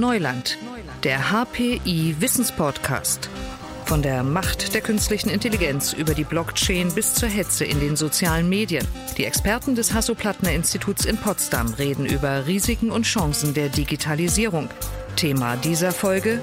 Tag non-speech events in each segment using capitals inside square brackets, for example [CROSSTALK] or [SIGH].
Neuland, der HPI Wissenspodcast. Von der Macht der künstlichen Intelligenz über die Blockchain bis zur Hetze in den sozialen Medien. Die Experten des Hasso-Plattner-Instituts in Potsdam reden über Risiken und Chancen der Digitalisierung. Thema dieser Folge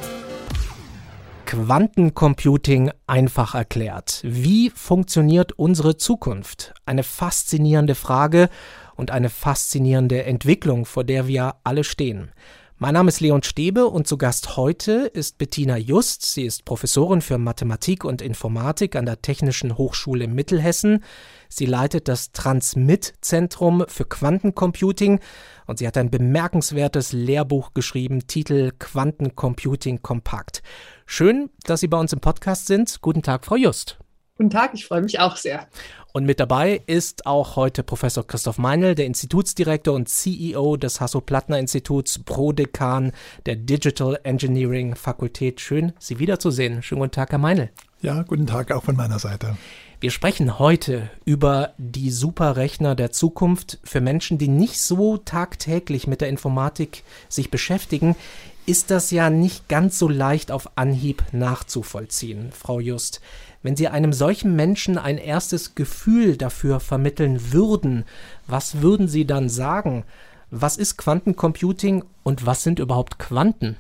Quantencomputing einfach erklärt. Wie funktioniert unsere Zukunft? Eine faszinierende Frage und eine faszinierende Entwicklung, vor der wir alle stehen. Mein Name ist Leon Stäbe und zu Gast heute ist Bettina Just. Sie ist Professorin für Mathematik und Informatik an der Technischen Hochschule Mittelhessen. Sie leitet das Transmit-Zentrum für Quantencomputing und sie hat ein bemerkenswertes Lehrbuch geschrieben, Titel Quantencomputing Kompakt. Schön, dass Sie bei uns im Podcast sind. Guten Tag, Frau Just. Guten Tag, ich freue mich auch sehr. Und mit dabei ist auch heute Professor Christoph Meinl, der Institutsdirektor und CEO des Hasso-Plattner-Instituts, Prodekan der Digital Engineering Fakultät. Schön, Sie wiederzusehen. Schönen guten Tag, Herr Meinl. Ja, guten Tag auch von meiner Seite. Wir sprechen heute über die Superrechner der Zukunft für Menschen, die nicht so tagtäglich mit der Informatik sich beschäftigen ist das ja nicht ganz so leicht auf Anhieb nachzuvollziehen, Frau Just. Wenn Sie einem solchen Menschen ein erstes Gefühl dafür vermitteln würden, was würden Sie dann sagen? Was ist Quantencomputing und was sind überhaupt Quanten?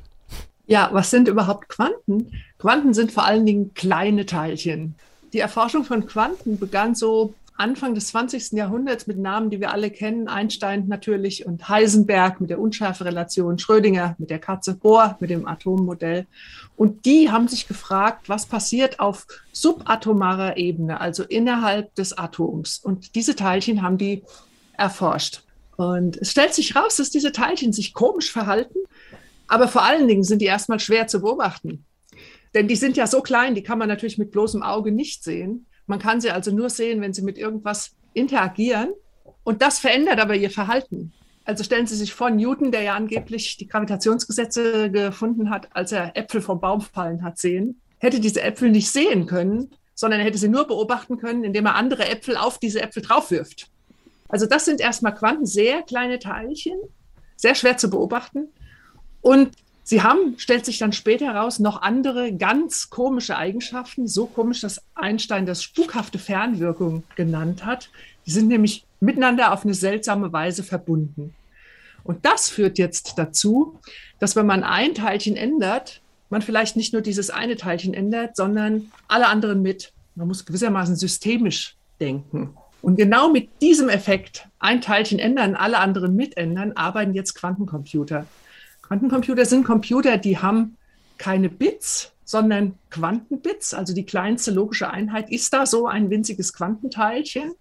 Ja, was sind überhaupt Quanten? Quanten sind vor allen Dingen kleine Teilchen. Die Erforschung von Quanten begann so Anfang des 20. Jahrhunderts mit Namen, die wir alle kennen, Einstein natürlich und Heisenberg mit der Unschärferelation, Schrödinger mit der Katze, Bohr mit dem Atommodell. Und die haben sich gefragt, was passiert auf subatomarer Ebene, also innerhalb des Atoms. Und diese Teilchen haben die erforscht. Und es stellt sich raus, dass diese Teilchen sich komisch verhalten, aber vor allen Dingen sind die erstmal schwer zu beobachten. Denn die sind ja so klein, die kann man natürlich mit bloßem Auge nicht sehen. Man kann sie also nur sehen, wenn sie mit irgendwas interagieren. Und das verändert aber ihr Verhalten. Also stellen Sie sich vor, Newton, der ja angeblich die Gravitationsgesetze gefunden hat, als er Äpfel vom Baum fallen hat sehen, hätte diese Äpfel nicht sehen können, sondern er hätte sie nur beobachten können, indem er andere Äpfel auf diese Äpfel draufwirft. Also das sind erstmal Quanten, sehr kleine Teilchen, sehr schwer zu beobachten. Und Sie haben, stellt sich dann später heraus, noch andere ganz komische Eigenschaften, so komisch, dass Einstein das spukhafte Fernwirkung genannt hat. Die sind nämlich miteinander auf eine seltsame Weise verbunden. Und das führt jetzt dazu, dass wenn man ein Teilchen ändert, man vielleicht nicht nur dieses eine Teilchen ändert, sondern alle anderen mit. Man muss gewissermaßen systemisch denken. Und genau mit diesem Effekt, ein Teilchen ändern, alle anderen mitändern, arbeiten jetzt Quantencomputer. Quantencomputer sind Computer, die haben keine Bits, sondern Quantenbits. Also die kleinste logische Einheit ist da so ein winziges Quantenteilchen.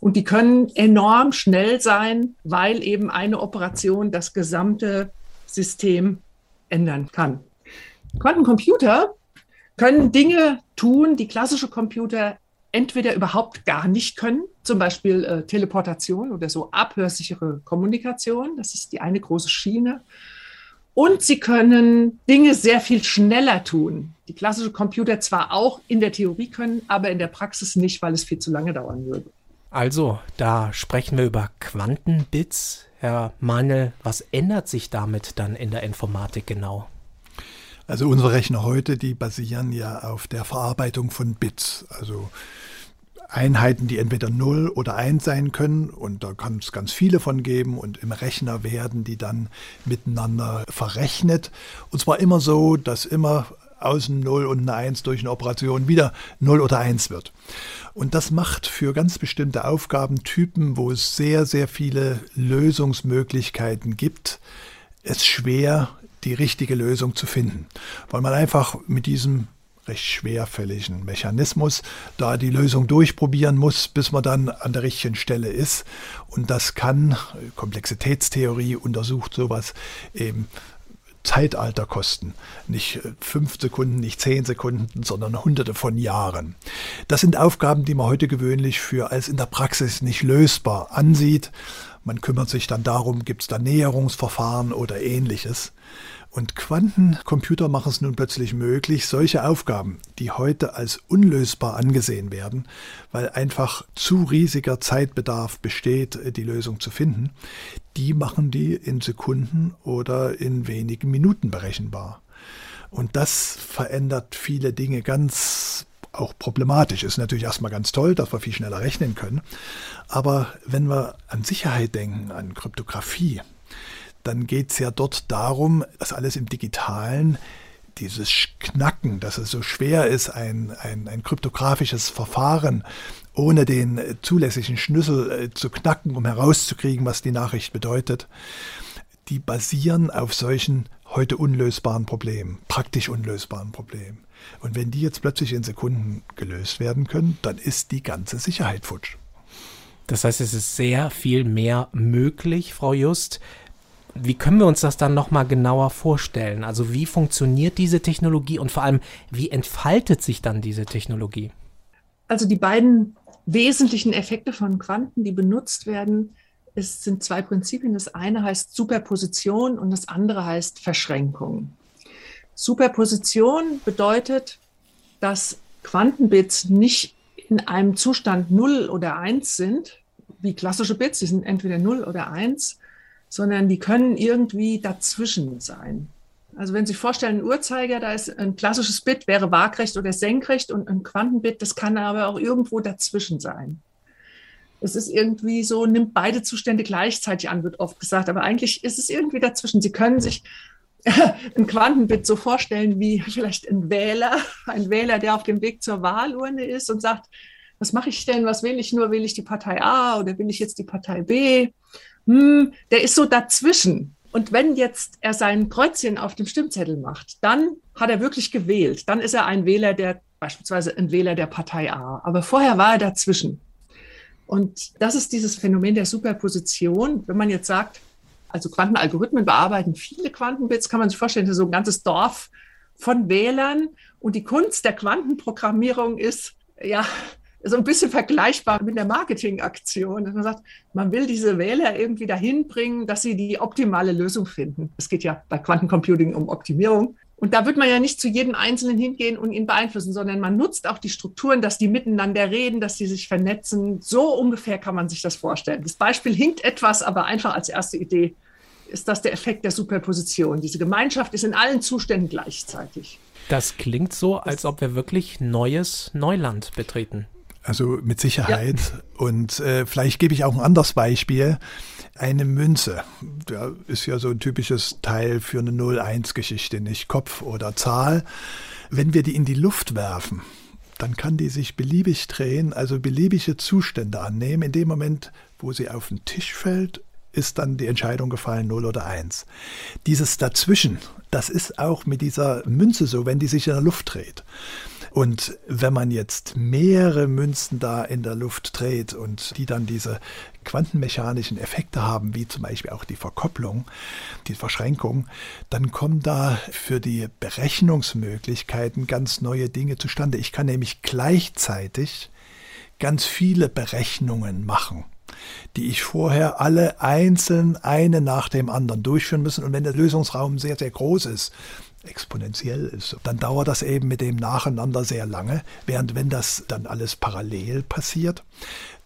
Und die können enorm schnell sein, weil eben eine Operation das gesamte System ändern kann. Quantencomputer können Dinge tun, die klassische Computer entweder überhaupt gar nicht können, zum Beispiel äh, Teleportation oder so abhörsichere Kommunikation, das ist die eine große Schiene. Und sie können Dinge sehr viel schneller tun. Die klassische Computer zwar auch in der Theorie können, aber in der Praxis nicht, weil es viel zu lange dauern würde. Also, da sprechen wir über Quantenbits. Herr Manel, was ändert sich damit dann in der Informatik genau? Also unsere Rechner heute, die basieren ja auf der Verarbeitung von Bits. Also Einheiten, die entweder 0 oder 1 sein können und da kann es ganz viele von geben und im Rechner werden die dann miteinander verrechnet und zwar immer so, dass immer außen 0 und eine 1 durch eine Operation wieder 0 oder 1 wird. Und das macht für ganz bestimmte Aufgabentypen, wo es sehr, sehr viele Lösungsmöglichkeiten gibt, es schwer, die richtige Lösung zu finden, weil man einfach mit diesem recht schwerfälligen Mechanismus da die Lösung durchprobieren muss, bis man dann an der richtigen Stelle ist. Und das kann, Komplexitätstheorie untersucht sowas eben, Zeitalter kosten. Nicht fünf Sekunden, nicht zehn Sekunden, sondern hunderte von Jahren. Das sind Aufgaben, die man heute gewöhnlich für als in der Praxis nicht lösbar ansieht. Man kümmert sich dann darum, gibt es da Näherungsverfahren oder ähnliches. Und Quantencomputer machen es nun plötzlich möglich, solche Aufgaben, die heute als unlösbar angesehen werden, weil einfach zu riesiger Zeitbedarf besteht, die Lösung zu finden, die machen die in Sekunden oder in wenigen Minuten berechenbar. Und das verändert viele Dinge ganz auch problematisch. Ist natürlich erstmal ganz toll, dass wir viel schneller rechnen können. Aber wenn wir an Sicherheit denken, an Kryptographie, dann geht es ja dort darum, dass alles im digitalen dieses Knacken, dass es so schwer ist, ein, ein, ein kryptografisches Verfahren ohne den zulässigen Schlüssel äh, zu knacken, um herauszukriegen, was die Nachricht bedeutet, die basieren auf solchen heute unlösbaren Problemen, praktisch unlösbaren Problemen. Und wenn die jetzt plötzlich in Sekunden gelöst werden können, dann ist die ganze Sicherheit futsch. Das heißt, es ist sehr viel mehr möglich, Frau Just. Wie können wir uns das dann nochmal genauer vorstellen? Also wie funktioniert diese Technologie und vor allem, wie entfaltet sich dann diese Technologie? Also die beiden wesentlichen Effekte von Quanten, die benutzt werden, es sind zwei Prinzipien. Das eine heißt Superposition und das andere heißt Verschränkung. Superposition bedeutet, dass Quantenbits nicht in einem Zustand 0 oder 1 sind, wie klassische Bits, die sind entweder 0 oder 1, sondern die können irgendwie dazwischen sein. Also wenn Sie sich vorstellen, ein Uhrzeiger, da ist ein klassisches Bit, wäre waagrecht oder senkrecht und ein Quantenbit, das kann aber auch irgendwo dazwischen sein. Es ist irgendwie so, nimmt beide Zustände gleichzeitig an, wird oft gesagt, aber eigentlich ist es irgendwie dazwischen. Sie können sich [LAUGHS] ein Quantenbit so vorstellen wie vielleicht ein Wähler, ein Wähler, der auf dem Weg zur Wahlurne ist und sagt, was mache ich denn, was will ich nur, will ich die Partei A oder will ich jetzt die Partei B? Hm, der ist so dazwischen. Und wenn jetzt er sein Kreuzchen auf dem Stimmzettel macht, dann hat er wirklich gewählt. Dann ist er ein Wähler der, beispielsweise ein Wähler der Partei A. Aber vorher war er dazwischen. Und das ist dieses Phänomen der Superposition. Wenn man jetzt sagt, also Quantenalgorithmen bearbeiten viele Quantenbits, kann man sich vorstellen, so ein ganzes Dorf von Wählern. Und die Kunst der Quantenprogrammierung ist, ja, so ein bisschen vergleichbar mit der Marketingaktion. Dass man sagt, man will diese Wähler irgendwie dahin bringen, dass sie die optimale Lösung finden. Es geht ja bei Quantencomputing um Optimierung. Und da wird man ja nicht zu jedem Einzelnen hingehen und ihn beeinflussen, sondern man nutzt auch die Strukturen, dass die miteinander reden, dass die sich vernetzen. So ungefähr kann man sich das vorstellen. Das Beispiel hinkt etwas, aber einfach als erste Idee ist das der Effekt der Superposition. Diese Gemeinschaft ist in allen Zuständen gleichzeitig. Das klingt so, als ob wir wirklich neues Neuland betreten. Also mit Sicherheit. Ja. Und äh, vielleicht gebe ich auch ein anderes Beispiel. Eine Münze, da ist ja so ein typisches Teil für eine 0-1-Geschichte, nicht Kopf oder Zahl. Wenn wir die in die Luft werfen, dann kann die sich beliebig drehen, also beliebige Zustände annehmen. In dem Moment, wo sie auf den Tisch fällt, ist dann die Entscheidung gefallen, 0 oder 1. Dieses Dazwischen, das ist auch mit dieser Münze so, wenn die sich in der Luft dreht. Und wenn man jetzt mehrere Münzen da in der Luft dreht und die dann diese quantenmechanischen Effekte haben, wie zum Beispiel auch die Verkopplung, die Verschränkung, dann kommen da für die Berechnungsmöglichkeiten ganz neue Dinge zustande. Ich kann nämlich gleichzeitig ganz viele Berechnungen machen die ich vorher alle einzeln eine nach dem anderen durchführen müssen. Und wenn der Lösungsraum sehr, sehr groß ist, exponentiell ist, dann dauert das eben mit dem Nacheinander sehr lange, während wenn das dann alles parallel passiert,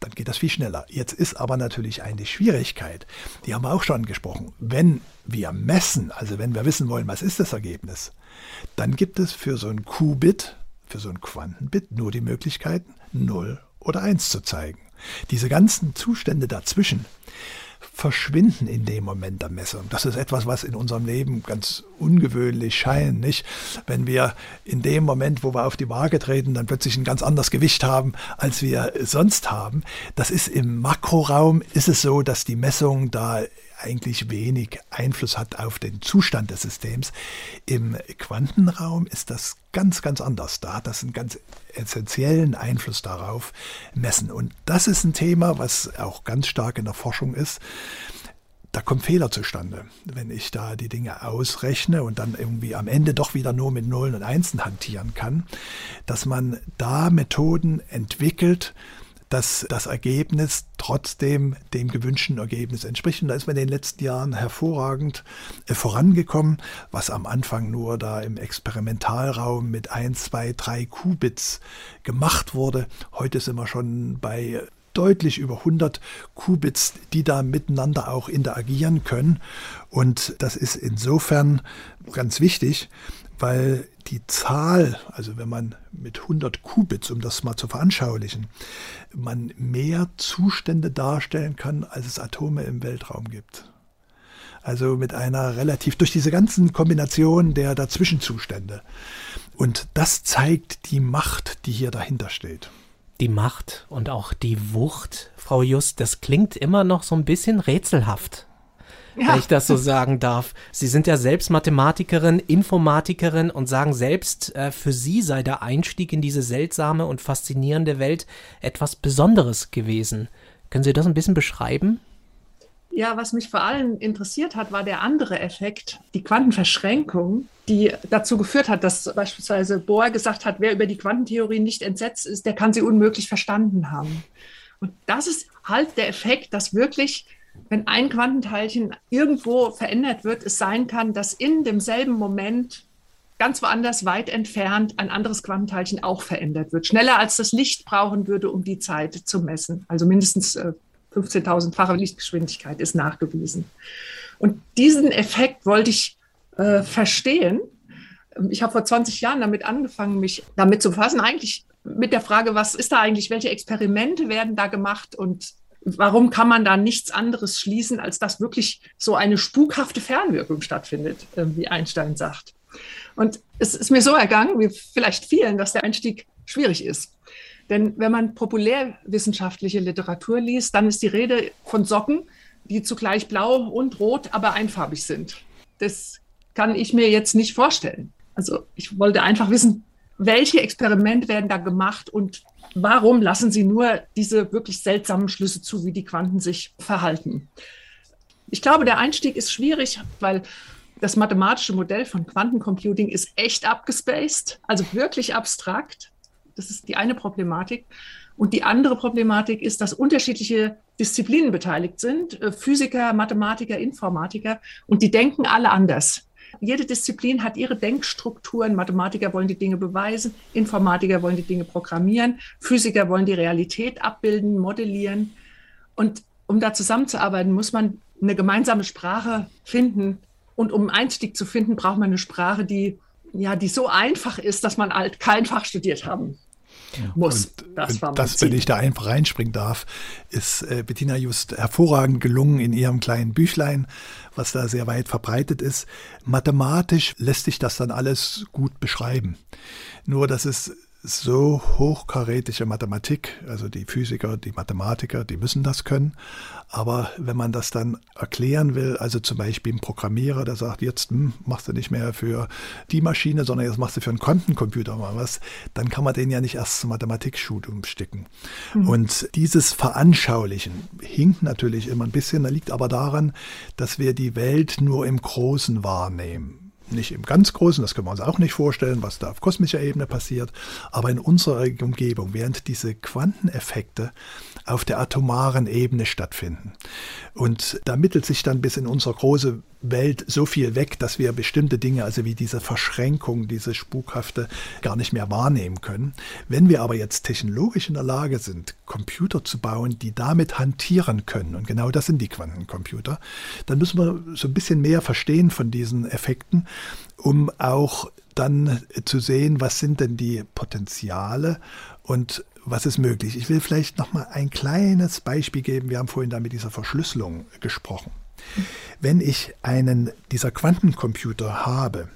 dann geht das viel schneller. Jetzt ist aber natürlich eine Schwierigkeit, die haben wir auch schon gesprochen. Wenn wir messen, also wenn wir wissen wollen, was ist das Ergebnis, dann gibt es für so ein Qubit, für so ein Quantenbit nur die Möglichkeiten, 0 oder 1 zu zeigen. Diese ganzen Zustände dazwischen, verschwinden in dem Moment der Messung. Das ist etwas, was in unserem Leben ganz ungewöhnlich scheint, nicht? Wenn wir in dem Moment, wo wir auf die Waage treten, dann plötzlich ein ganz anderes Gewicht haben, als wir sonst haben. Das ist im Makroraum, ist es so, dass die Messung da eigentlich wenig Einfluss hat auf den Zustand des Systems. Im Quantenraum ist das ganz, ganz anders. Da hat das einen ganz essentiellen Einfluss darauf, messen. Und das ist ein Thema, was auch ganz stark in der Forschung ist da kommen Fehler zustande. Wenn ich da die Dinge ausrechne und dann irgendwie am Ende doch wieder nur mit Nullen und Einsen hantieren kann, dass man da Methoden entwickelt, dass das Ergebnis trotzdem dem gewünschten Ergebnis entspricht. Und da ist man in den letzten Jahren hervorragend äh, vorangekommen, was am Anfang nur da im Experimentalraum mit 1, 2, 3 Qubits gemacht wurde. Heute sind wir schon bei deutlich über 100 Qubits, die da miteinander auch interagieren können. Und das ist insofern ganz wichtig, weil die Zahl, also wenn man mit 100 Qubits, um das mal zu veranschaulichen, man mehr Zustände darstellen kann, als es Atome im Weltraum gibt. Also mit einer relativ, durch diese ganzen Kombinationen der Dazwischenzustände. Und das zeigt die Macht, die hier dahinter steht. Die Macht und auch die Wucht, Frau Just, das klingt immer noch so ein bisschen rätselhaft ja. wenn ich das so sagen darf. Sie sind ja selbst Mathematikerin, Informatikerin und sagen selbst, äh, für Sie sei der Einstieg in diese seltsame und faszinierende Welt etwas Besonderes gewesen. Können Sie das ein bisschen beschreiben? Ja, was mich vor allem interessiert hat, war der andere Effekt, die Quantenverschränkung, die dazu geführt hat, dass beispielsweise Bohr gesagt hat, wer über die Quantentheorie nicht entsetzt ist, der kann sie unmöglich verstanden haben. Und das ist halt der Effekt, dass wirklich wenn ein Quantenteilchen irgendwo verändert wird, es sein kann, dass in demselben Moment ganz woanders weit entfernt ein anderes Quantenteilchen auch verändert wird. Schneller als das Licht brauchen würde, um die Zeit zu messen. Also mindestens äh, 15.000-fache Lichtgeschwindigkeit ist nachgewiesen. Und diesen Effekt wollte ich äh, verstehen. Ich habe vor 20 Jahren damit angefangen, mich damit zu befassen, eigentlich mit der Frage, was ist da eigentlich, welche Experimente werden da gemacht und warum kann man da nichts anderes schließen, als dass wirklich so eine spukhafte Fernwirkung stattfindet, äh, wie Einstein sagt. Und es ist mir so ergangen, wie vielleicht vielen, dass der Einstieg schwierig ist. Denn wenn man populärwissenschaftliche Literatur liest, dann ist die Rede von Socken, die zugleich blau und rot, aber einfarbig sind. Das kann ich mir jetzt nicht vorstellen. Also ich wollte einfach wissen, welche Experimente werden da gemacht und warum lassen Sie nur diese wirklich seltsamen Schlüsse zu, wie die Quanten sich verhalten? Ich glaube, der Einstieg ist schwierig, weil das mathematische Modell von Quantencomputing ist echt abgespaced, also wirklich abstrakt. Das ist die eine Problematik. Und die andere Problematik ist, dass unterschiedliche Disziplinen beteiligt sind, äh, Physiker, Mathematiker, Informatiker, und die denken alle anders. Jede Disziplin hat ihre Denkstrukturen. Mathematiker wollen die Dinge beweisen, Informatiker wollen die Dinge programmieren, Physiker wollen die Realität abbilden, modellieren. Und um da zusammenzuarbeiten, muss man eine gemeinsame Sprache finden. Und um Einstieg zu finden, braucht man eine Sprache, die, ja, die so einfach ist, dass man halt kein Fach studiert haben muss. Und, das, war das wenn ich da einfach reinspringen darf, ist äh, Bettina just hervorragend gelungen in ihrem kleinen Büchlein, was da sehr weit verbreitet ist. Mathematisch lässt sich das dann alles gut beschreiben. Nur, dass es so hochkarätische Mathematik, also die Physiker, die Mathematiker, die müssen das können. Aber wenn man das dann erklären will, also zum Beispiel ein Programmierer, der sagt, jetzt hm, machst du nicht mehr für die Maschine, sondern jetzt machst du für einen Quantencomputer mal was, dann kann man den ja nicht erst zum Mathematikstudium sticken. Mhm. Und dieses Veranschaulichen hinkt natürlich immer ein bisschen, da liegt aber daran, dass wir die Welt nur im Großen wahrnehmen nicht im ganz Großen, das können wir uns auch nicht vorstellen, was da auf kosmischer Ebene passiert, aber in unserer Umgebung, während diese Quanteneffekte auf der atomaren Ebene stattfinden. Und da mittelt sich dann bis in unsere große Welt so viel weg, dass wir bestimmte Dinge, also wie diese Verschränkung, diese Spukhafte, gar nicht mehr wahrnehmen können. Wenn wir aber jetzt technologisch in der Lage sind, Computer zu bauen, die damit hantieren können, und genau das sind die Quantencomputer, dann müssen wir so ein bisschen mehr verstehen von diesen Effekten, um auch dann zu sehen, was sind denn die Potenziale und was ist möglich. Ich will vielleicht noch mal ein kleines Beispiel geben. Wir haben vorhin da mit dieser Verschlüsselung gesprochen. Wenn ich einen dieser Quantencomputer habe,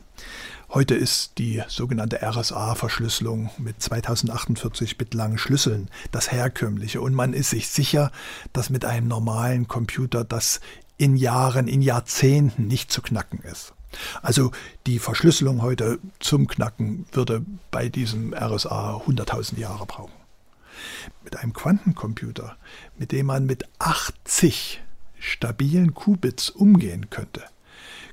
Heute ist die sogenannte RSA-Verschlüsselung mit 2048 Bit langen Schlüsseln das herkömmliche und man ist sich sicher, dass mit einem normalen Computer das in Jahren, in Jahrzehnten nicht zu knacken ist. Also die Verschlüsselung heute zum Knacken würde bei diesem RSA 100.000 Jahre brauchen. Mit einem Quantencomputer, mit dem man mit 80 stabilen Qubits umgehen könnte,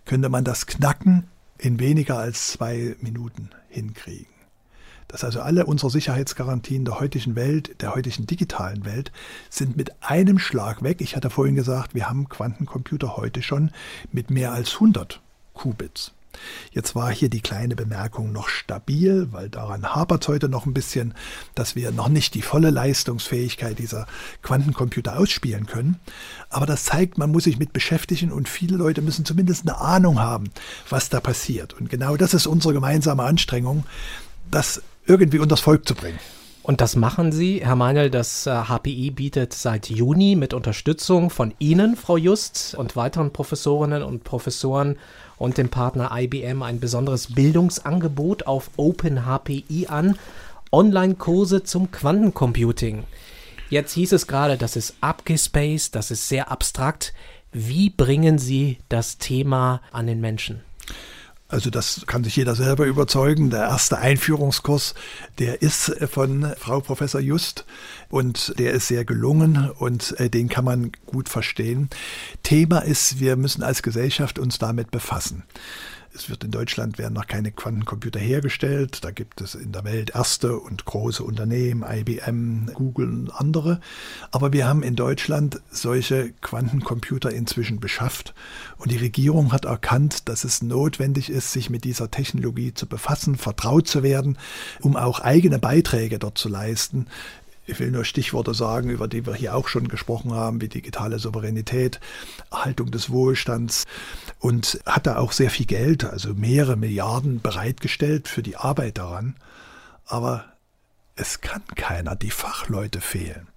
könnte man das Knacken in weniger als zwei Minuten hinkriegen. Dass also alle unsere Sicherheitsgarantien der heutigen Welt, der heutigen digitalen Welt, sind mit einem Schlag weg. Ich hatte vorhin gesagt, wir haben Quantencomputer heute schon mit mehr als 100 Qubits. Jetzt war hier die kleine Bemerkung noch stabil, weil daran hapert es heute noch ein bisschen, dass wir noch nicht die volle Leistungsfähigkeit dieser Quantencomputer ausspielen können. Aber das zeigt, man muss sich mit beschäftigen und viele Leute müssen zumindest eine Ahnung haben, was da passiert. Und genau das ist unsere gemeinsame Anstrengung, das irgendwie unters Volk zu bringen. Und das machen Sie, Herr Meinl. Das HPI äh, bietet seit Juni mit Unterstützung von Ihnen, Frau Just, und weiteren Professorinnen und Professoren und dem Partner IBM ein besonderes Bildungsangebot auf OpenHPI an. Online-Kurse zum Quantencomputing. Jetzt hieß es gerade, das ist abgespaced, das ist sehr abstrakt. Wie bringen Sie das Thema an den Menschen? Also das kann sich jeder selber überzeugen. Der erste Einführungskurs, der ist von Frau Professor Just und der ist sehr gelungen und äh, den kann man gut verstehen. Thema ist, wir müssen als Gesellschaft uns damit befassen. Es wird in Deutschland werden noch keine Quantencomputer hergestellt. Da gibt es in der Welt erste und große Unternehmen, IBM, Google und andere. Aber wir haben in Deutschland solche Quantencomputer inzwischen beschafft. Und die Regierung hat erkannt, dass es notwendig ist, sich mit dieser Technologie zu befassen, vertraut zu werden, um auch eigene Beiträge dort zu leisten ich will nur Stichworte sagen, über die wir hier auch schon gesprochen haben, wie digitale Souveränität, Erhaltung des Wohlstands und hat da auch sehr viel Geld, also mehrere Milliarden bereitgestellt für die Arbeit daran. Aber es kann keiner, die Fachleute fehlen.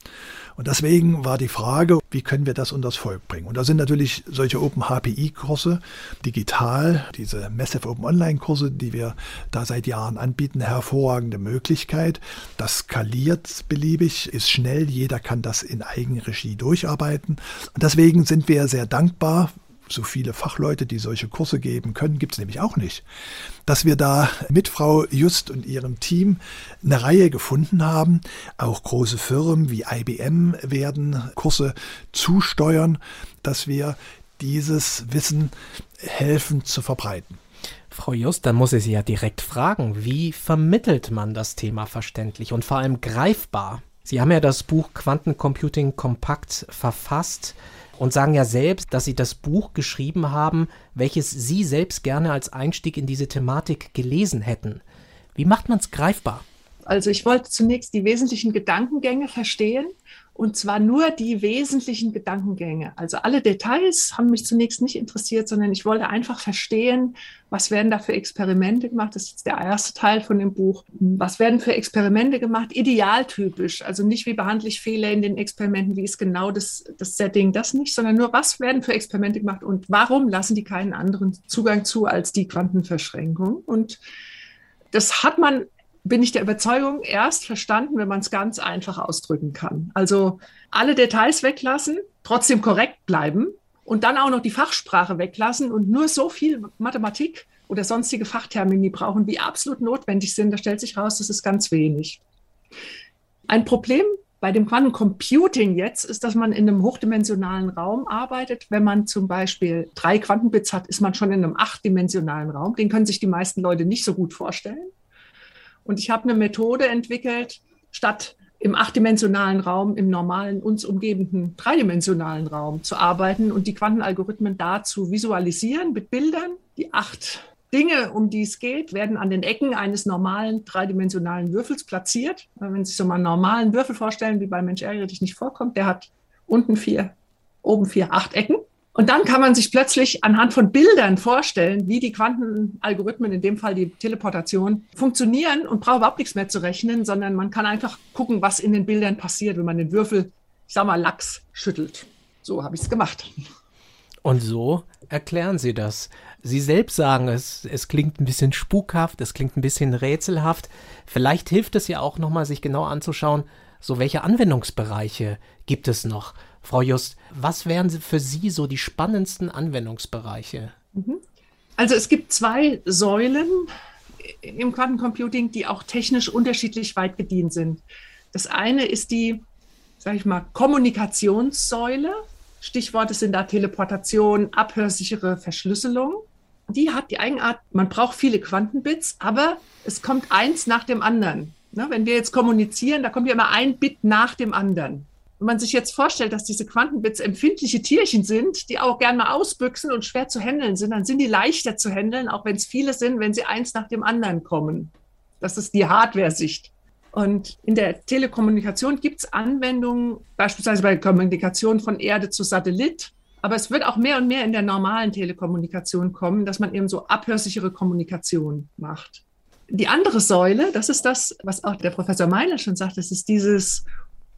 Und deswegen war die Frage, wie können wir das unters Volk bringen? Und da sind natürlich solche Open HPI-Kurse digital, diese Massive Open Online-Kurse, die wir da seit Jahren anbieten, eine hervorragende Möglichkeit. Das skaliert beliebig, ist schnell, jeder kann das in Eigenregie durcharbeiten. Und deswegen sind wir sehr dankbar so viele Fachleute, die solche Kurse geben können, gibt es nämlich auch nicht. Dass wir da mit Frau Just und ihrem Team eine Reihe gefunden haben. Auch große Firmen wie IBM werden Kurse zusteuern, dass wir dieses Wissen helfen zu verbreiten. Frau Just, dann muss ich Sie ja direkt fragen, wie vermittelt man das Thema verständlich und vor allem greifbar? Sie haben ja das Buch Quantencomputing kompakt verfasst und sagen ja selbst, dass sie das Buch geschrieben haben, welches sie selbst gerne als Einstieg in diese Thematik gelesen hätten. Wie macht man es greifbar? Also ich wollte zunächst die wesentlichen Gedankengänge verstehen und zwar nur die wesentlichen Gedankengänge. Also alle Details haben mich zunächst nicht interessiert, sondern ich wollte einfach verstehen, was werden da für Experimente gemacht. Das ist jetzt der erste Teil von dem Buch. Was werden für Experimente gemacht? Idealtypisch. Also nicht, wie behandle ich Fehler in den Experimenten, wie ist genau das, das Setting, das nicht, sondern nur, was werden für Experimente gemacht und warum lassen die keinen anderen Zugang zu als die Quantenverschränkung? Und das hat man bin ich der Überzeugung erst verstanden, wenn man es ganz einfach ausdrücken kann. Also alle Details weglassen, trotzdem korrekt bleiben und dann auch noch die Fachsprache weglassen und nur so viel Mathematik oder sonstige Fachtermini brauchen, wie absolut notwendig sind. Da stellt sich raus, das ist ganz wenig. Ein Problem bei dem Quantencomputing jetzt ist, dass man in einem hochdimensionalen Raum arbeitet. Wenn man zum Beispiel drei Quantenbits hat, ist man schon in einem achtdimensionalen Raum. Den können sich die meisten Leute nicht so gut vorstellen. Und ich habe eine Methode entwickelt, statt im achtdimensionalen Raum, im normalen, uns umgebenden dreidimensionalen Raum zu arbeiten und die Quantenalgorithmen da zu visualisieren mit Bildern. Die acht Dinge, um die es geht, werden an den Ecken eines normalen dreidimensionalen Würfels platziert. Wenn Sie sich so mal einen normalen Würfel vorstellen, wie bei Mensch ärgere nicht vorkommt, der hat unten vier, oben vier, acht Ecken. Und dann kann man sich plötzlich anhand von Bildern vorstellen, wie die Quantenalgorithmen, in dem Fall die Teleportation, funktionieren und braucht überhaupt nichts mehr zu rechnen, sondern man kann einfach gucken, was in den Bildern passiert, wenn man den Würfel, ich sag mal, Lachs schüttelt. So habe ich es gemacht. Und so erklären Sie das. Sie selbst sagen, es, es klingt ein bisschen spukhaft, es klingt ein bisschen rätselhaft. Vielleicht hilft es ja auch nochmal, sich genau anzuschauen, so welche Anwendungsbereiche gibt es noch. Frau Just, was wären für Sie so die spannendsten Anwendungsbereiche? Mhm. Also es gibt zwei Säulen im Quantencomputing, die auch technisch unterschiedlich weit gedient sind. Das eine ist die, sage ich mal, Kommunikationssäule. Stichworte sind da Teleportation, abhörsichere Verschlüsselung. Die hat die Eigenart, man braucht viele Quantenbits, aber es kommt eins nach dem anderen. Ne, wenn wir jetzt kommunizieren, da kommt ja immer ein Bit nach dem anderen. Wenn man sich jetzt vorstellt, dass diese Quantenbits empfindliche Tierchen sind, die auch gern mal ausbüchsen und schwer zu handeln sind, dann sind die leichter zu handeln, auch wenn es viele sind, wenn sie eins nach dem anderen kommen. Das ist die Hardware-Sicht. Und in der Telekommunikation gibt es Anwendungen, beispielsweise bei der Kommunikation von Erde zu Satellit. Aber es wird auch mehr und mehr in der normalen Telekommunikation kommen, dass man eben so abhörsichere Kommunikation macht. Die andere Säule, das ist das, was auch der Professor Meiner schon sagt, das ist dieses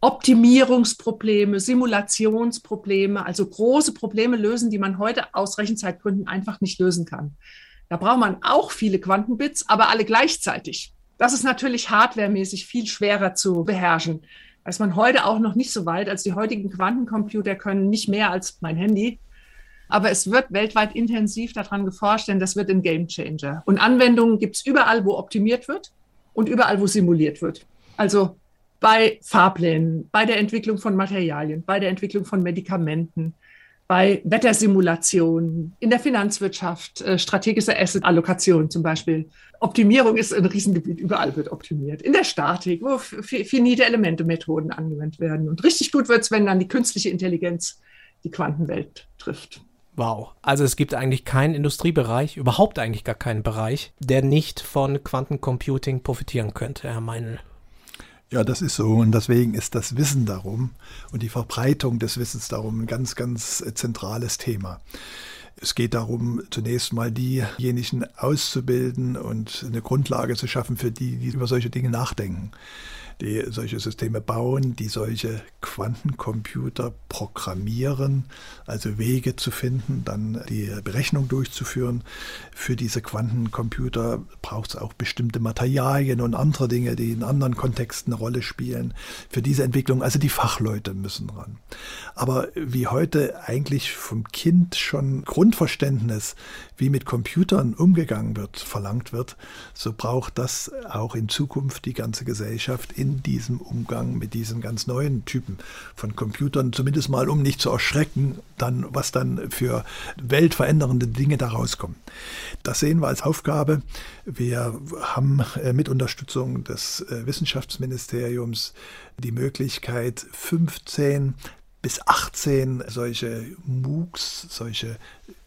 Optimierungsprobleme, Simulationsprobleme, also große Probleme lösen, die man heute aus Rechenzeitgründen einfach nicht lösen kann. Da braucht man auch viele Quantenbits, aber alle gleichzeitig. Das ist natürlich hardwaremäßig viel schwerer zu beherrschen. Da ist man heute auch noch nicht so weit, als die heutigen Quantencomputer können nicht mehr als mein Handy. Aber es wird weltweit intensiv daran geforscht, denn das wird ein Game Changer. Und Anwendungen gibt es überall, wo optimiert wird und überall, wo simuliert wird. Also bei Fahrplänen, bei der Entwicklung von Materialien, bei der Entwicklung von Medikamenten, bei Wettersimulationen, in der Finanzwirtschaft, äh, strategische Asset-Allokation zum Beispiel. Optimierung ist ein Riesengebiet, überall wird optimiert. In der Statik, wo finite Elemente-Methoden angewendet werden. Und richtig gut wird es, wenn dann die künstliche Intelligenz die Quantenwelt trifft. Wow. Also es gibt eigentlich keinen Industriebereich, überhaupt eigentlich gar keinen Bereich, der nicht von Quantencomputing profitieren könnte, Herr Meinl. Ja, das ist so. Und deswegen ist das Wissen darum und die Verbreitung des Wissens darum ein ganz, ganz äh, zentrales Thema. Es geht darum, zunächst mal diejenigen auszubilden und eine Grundlage zu schaffen für die, die über solche Dinge nachdenken die solche Systeme bauen, die solche Quantencomputer programmieren, also Wege zu finden, dann die Berechnung durchzuführen. Für diese Quantencomputer braucht es auch bestimmte Materialien und andere Dinge, die in anderen Kontexten eine Rolle spielen. Für diese Entwicklung, also die Fachleute müssen ran. Aber wie heute eigentlich vom Kind schon Grundverständnis, wie mit Computern umgegangen wird, verlangt wird, so braucht das auch in Zukunft die ganze Gesellschaft in diesem Umgang mit diesen ganz neuen Typen von Computern, zumindest mal um nicht zu erschrecken, dann was dann für weltverändernde Dinge daraus kommen. Das sehen wir als Aufgabe. Wir haben äh, mit Unterstützung des äh, Wissenschaftsministeriums die Möglichkeit, 15 bis 18 solche MOOCs, solche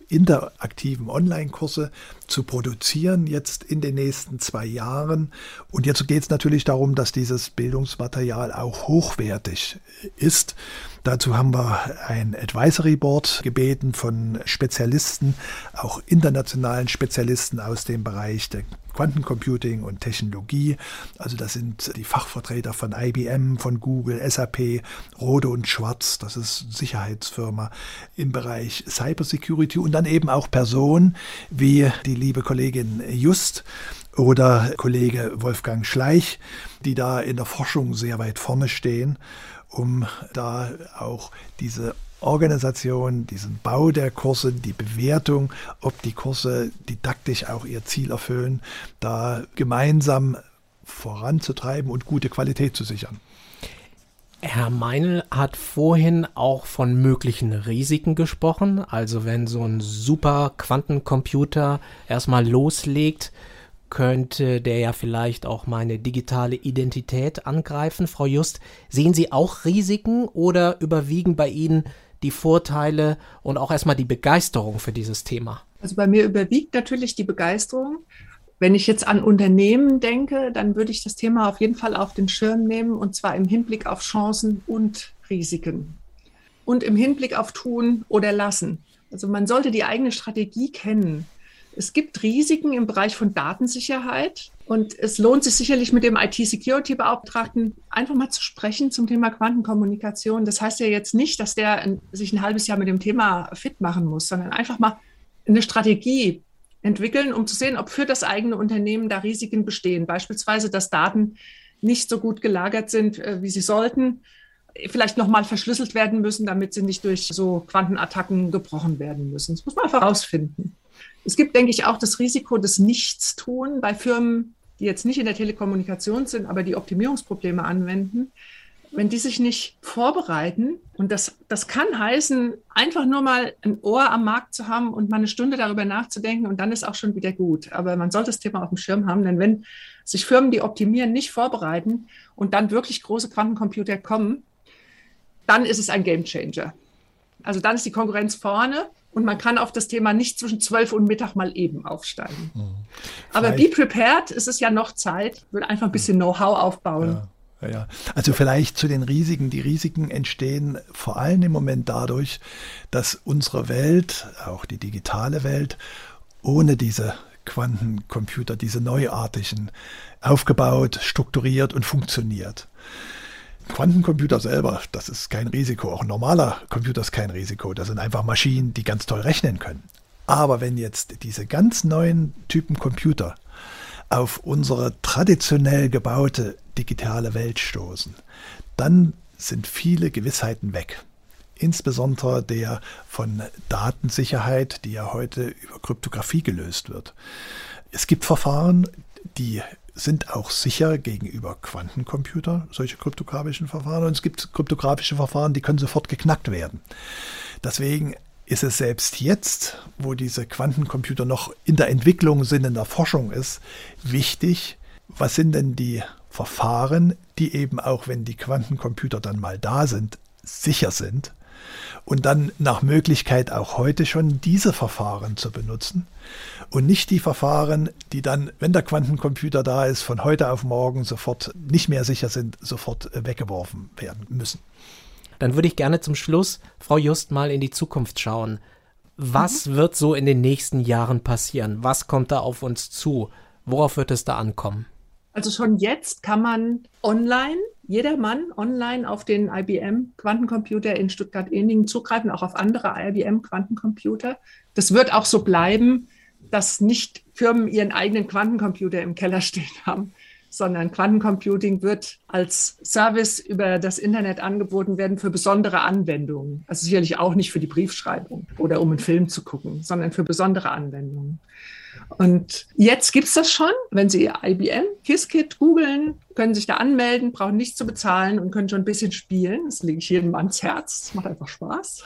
interaktiven Online-Kurse zu produzieren jetzt in den nächsten zwei Jahren. Und jetzt geht es natürlich darum, dass dieses Bildungsmaterial auch hochwertig ist. Dazu haben wir ein Advisory Board gebeten von Spezialisten, auch internationalen Spezialisten aus dem Bereich der Quantencomputing und Technologie. Also das sind die Fachvertreter von IBM, von Google, SAP, Rode und Schwarz, das ist Sicherheitsfirma im Bereich Cybersecurity und dann eben auch Personen wie die liebe Kollegin Just oder Kollege Wolfgang Schleich, die da in der Forschung sehr weit vorne stehen um da auch diese Organisation, diesen Bau der Kurse, die Bewertung, ob die Kurse didaktisch auch ihr Ziel erfüllen, da gemeinsam voranzutreiben und gute Qualität zu sichern. Herr Meinl hat vorhin auch von möglichen Risiken gesprochen. Also wenn so ein super Quantencomputer erstmal loslegt, könnte der ja vielleicht auch meine digitale Identität angreifen. Frau Just, sehen Sie auch Risiken oder überwiegen bei Ihnen die Vorteile und auch erstmal die Begeisterung für dieses Thema? Also bei mir überwiegt natürlich die Begeisterung. Wenn ich jetzt an Unternehmen denke, dann würde ich das Thema auf jeden Fall auf den Schirm nehmen und zwar im Hinblick auf Chancen und Risiken und im Hinblick auf Tun oder Lassen. Also man sollte die eigene Strategie kennen. Es gibt Risiken im Bereich von Datensicherheit und es lohnt sich sicherlich mit dem IT-Security-Beauftragten einfach mal zu sprechen zum Thema Quantenkommunikation. Das heißt ja jetzt nicht, dass der sich ein halbes Jahr mit dem Thema fit machen muss, sondern einfach mal eine Strategie entwickeln, um zu sehen, ob für das eigene Unternehmen da Risiken bestehen. Beispielsweise, dass Daten nicht so gut gelagert sind, äh, wie sie sollten, vielleicht nochmal verschlüsselt werden müssen, damit sie nicht durch so Quantenattacken gebrochen werden müssen. Das muss man einfach rausfinden. Es gibt, denke ich, auch das Risiko des Nichtstun bei Firmen, die jetzt nicht in der Telekommunikation sind, aber die Optimierungsprobleme anwenden. Wenn die sich nicht vorbereiten, und das, das kann heißen, einfach nur mal ein Ohr am Markt zu haben und mal eine Stunde darüber nachzudenken und dann ist auch schon wieder gut. Aber man sollte das Thema auf dem Schirm haben, denn wenn sich Firmen, die optimieren, nicht vorbereiten und dann wirklich große Quantencomputer kommen, dann ist es ein Gamechanger. Also dann ist die Konkurrenz vorne und man kann auf das Thema nicht zwischen 12 und Mittag mal eben aufsteigen. Mhm. Aber be prepared, ist es ja noch Zeit, ich würde einfach ein bisschen Know-how aufbauen. Ja. Ja, also vielleicht zu den Risiken. Die Risiken entstehen vor allem im Moment dadurch, dass unsere Welt, auch die digitale Welt, ohne diese Quantencomputer, diese neuartigen, aufgebaut, strukturiert und funktioniert. Quantencomputer selber, das ist kein Risiko. Auch ein normaler Computer ist kein Risiko. Das sind einfach Maschinen, die ganz toll rechnen können. Aber wenn jetzt diese ganz neuen Typen Computer auf unsere traditionell gebaute digitale Welt stoßen, dann sind viele Gewissheiten weg. Insbesondere der von Datensicherheit, die ja heute über Kryptographie gelöst wird. Es gibt Verfahren, die sind auch sicher gegenüber Quantencomputer, solche kryptografischen Verfahren. Und es gibt kryptografische Verfahren, die können sofort geknackt werden. Deswegen ist es selbst jetzt, wo diese Quantencomputer noch in der Entwicklung sind, in der Forschung ist, wichtig, was sind denn die Verfahren, die eben auch wenn die Quantencomputer dann mal da sind, sicher sind und dann nach Möglichkeit auch heute schon diese Verfahren zu benutzen und nicht die Verfahren, die dann, wenn der Quantencomputer da ist, von heute auf morgen sofort nicht mehr sicher sind, sofort äh, weggeworfen werden müssen. Dann würde ich gerne zum Schluss, Frau Just, mal in die Zukunft schauen. Was mhm. wird so in den nächsten Jahren passieren? Was kommt da auf uns zu? Worauf wird es da ankommen? Also schon jetzt kann man online, jeder Mann online auf den IBM Quantencomputer in Stuttgart-Ehningen zugreifen, auch auf andere IBM Quantencomputer. Das wird auch so bleiben, dass nicht Firmen ihren eigenen Quantencomputer im Keller stehen [LAUGHS] haben, sondern Quantencomputing wird als Service über das Internet angeboten werden für besondere Anwendungen. Also sicherlich auch nicht für die Briefschreibung oder um einen Film zu gucken, sondern für besondere Anwendungen. Und jetzt gibt es das schon. Wenn Sie IBM Qiskit googeln, können sich da anmelden, brauchen nichts zu bezahlen und können schon ein bisschen spielen. Das lege ich jedem ans Herz. Das macht einfach Spaß.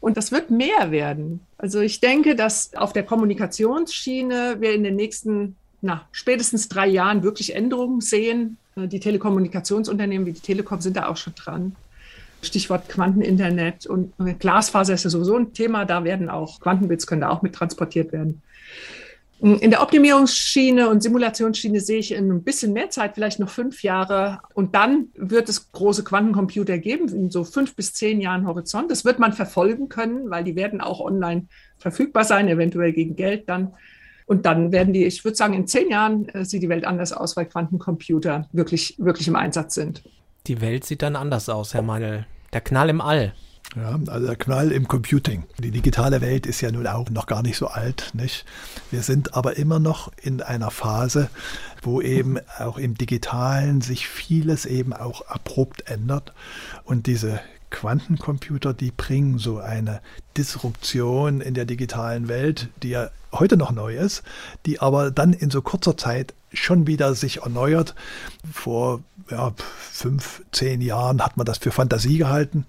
Und das wird mehr werden. Also ich denke, dass auf der Kommunikationsschiene wir in den nächsten na, spätestens drei Jahren wirklich Änderungen sehen. Die Telekommunikationsunternehmen wie die Telekom sind da auch schon dran. Stichwort Quanteninternet und Glasfaser ist ja sowieso ein Thema. Da werden auch Quantenbits können da auch mit transportiert werden. In der Optimierungsschiene und Simulationsschiene sehe ich in ein bisschen mehr Zeit, vielleicht noch fünf Jahre. Und dann wird es große Quantencomputer geben, in so fünf bis zehn Jahren Horizont. Das wird man verfolgen können, weil die werden auch online verfügbar sein, eventuell gegen Geld dann. Und dann werden die, ich würde sagen, in zehn Jahren äh, sieht die Welt anders aus, weil Quantencomputer wirklich, wirklich im Einsatz sind. Die Welt sieht dann anders aus, Herr Meinl. Der Knall im All. Ja, also der Knall im Computing. Die digitale Welt ist ja nun auch noch gar nicht so alt, nicht? Wir sind aber immer noch in einer Phase, wo eben auch im Digitalen sich vieles eben auch abrupt ändert und diese Quantencomputer, die bringen so eine Disruption in der digitalen Welt, die ja heute noch neu ist, die aber dann in so kurzer Zeit schon wieder sich erneuert. Vor ja, fünf, zehn Jahren hat man das für Fantasie gehalten.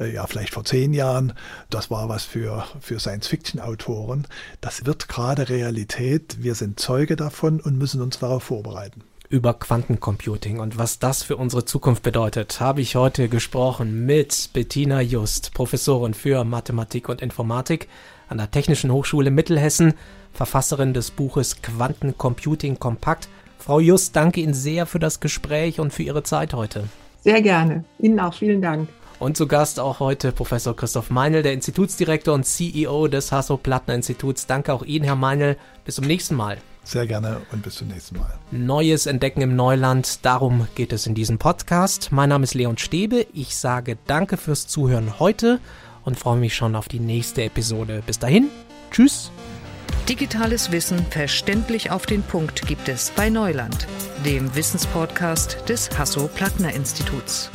Äh, ja vielleicht vor zehn Jahren, das war was für, für Science-Fiction-Autoren. Das wird gerade Realität. Wir sind Zeuge davon und müssen uns darauf vorbereiten über Quantencomputing und was das für unsere Zukunft bedeutet, habe ich heute gesprochen mit Bettina Just, Professorin für Mathematik und Informatik an der Technischen Hochschule Mittelhessen, Verfasserin des Buches Quantencomputing Kompakt. Frau Just, danke Ihnen sehr für das Gespräch und für Ihre Zeit heute. Sehr gerne. Ihnen auch vielen Dank. Und zu Gast auch heute Professor Christoph Meinl, der Institutsdirektor und CEO des Hasso-Plattner-Instituts. Danke auch Ihnen, Herr Meinl. Bis zum nächsten Mal. Sehr gerne und bis zum nächsten Mal. Neues Entdecken im Neuland, darum geht es in diesem Podcast. Mein Name ist Leon Stäbe. Ich sage danke fürs Zuhören heute und freue mich schon auf die nächste Episode. Bis dahin, tschüss. Digitales Wissen verständlich auf den Punkt gibt es bei Neuland, dem Wissenspodcast des Hasso-Plattner-Instituts.